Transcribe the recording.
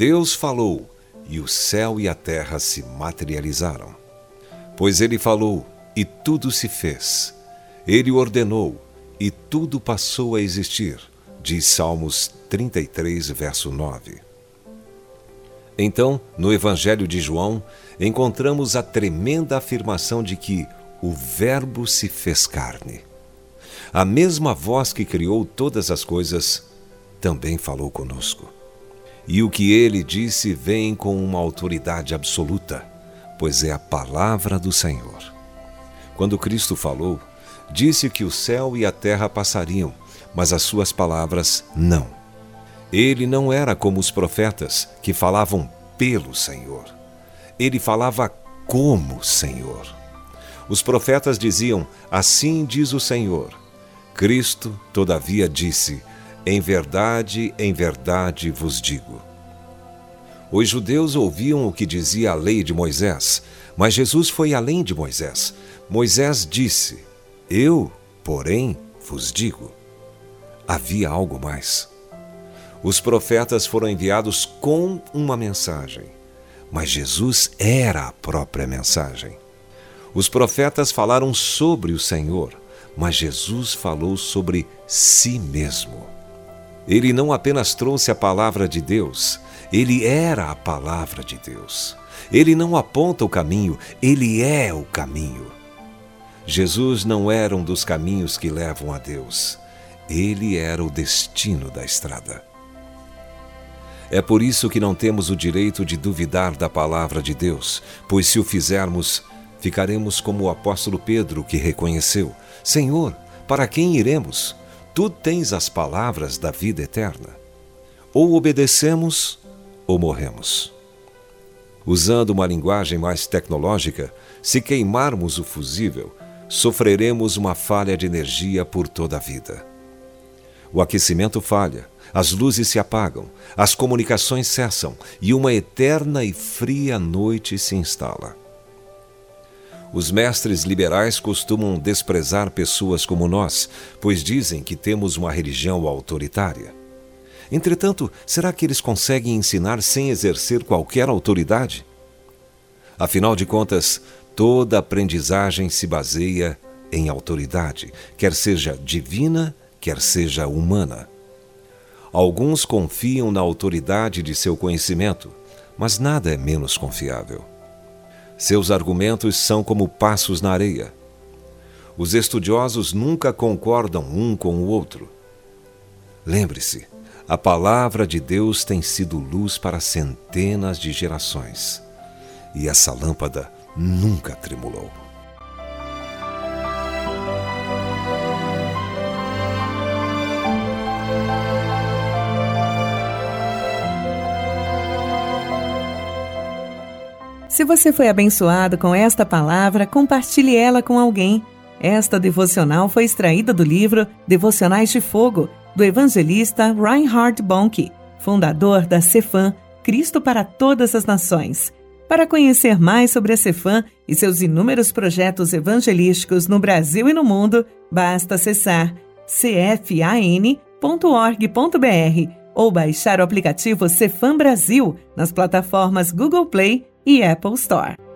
Deus falou, e o céu e a terra se materializaram. Pois ele falou, e tudo se fez. Ele ordenou, e tudo passou a existir. Diz Salmos 33, verso 9. Então, no Evangelho de João, encontramos a tremenda afirmação de que o Verbo se fez carne. A mesma voz que criou todas as coisas também falou conosco. E o que ele disse vem com uma autoridade absoluta, pois é a palavra do Senhor. Quando Cristo falou, disse que o céu e a terra passariam, mas as suas palavras não. Ele não era como os profetas que falavam pelo Senhor. Ele falava como Senhor. Os profetas diziam: Assim diz o Senhor. Cristo, todavia, disse: em verdade, em verdade vos digo. Os judeus ouviam o que dizia a lei de Moisés, mas Jesus foi além de Moisés. Moisés disse: Eu, porém, vos digo. Havia algo mais. Os profetas foram enviados com uma mensagem, mas Jesus era a própria mensagem. Os profetas falaram sobre o Senhor, mas Jesus falou sobre si mesmo. Ele não apenas trouxe a palavra de Deus, ele era a palavra de Deus. Ele não aponta o caminho, ele é o caminho. Jesus não era um dos caminhos que levam a Deus, ele era o destino da estrada. É por isso que não temos o direito de duvidar da palavra de Deus, pois se o fizermos, ficaremos como o apóstolo Pedro, que reconheceu: Senhor, para quem iremos? Tu tens as palavras da vida eterna. Ou obedecemos ou morremos. Usando uma linguagem mais tecnológica, se queimarmos o fusível, sofreremos uma falha de energia por toda a vida. O aquecimento falha, as luzes se apagam, as comunicações cessam e uma eterna e fria noite se instala. Os mestres liberais costumam desprezar pessoas como nós, pois dizem que temos uma religião autoritária. Entretanto, será que eles conseguem ensinar sem exercer qualquer autoridade? Afinal de contas, toda aprendizagem se baseia em autoridade, quer seja divina, quer seja humana. Alguns confiam na autoridade de seu conhecimento, mas nada é menos confiável. Seus argumentos são como passos na areia. Os estudiosos nunca concordam um com o outro. Lembre-se, a palavra de Deus tem sido luz para centenas de gerações. E essa lâmpada nunca tremulou. Se você foi abençoado com esta palavra, compartilhe ela com alguém. Esta devocional foi extraída do livro Devocionais de Fogo, do evangelista Reinhard Bonk, fundador da Cefam, Cristo para Todas as Nações. Para conhecer mais sobre a Cefam e seus inúmeros projetos evangelísticos no Brasil e no mundo, basta acessar cfan.org.br ou baixar o aplicativo Cefam Brasil nas plataformas Google Play e Apple Store.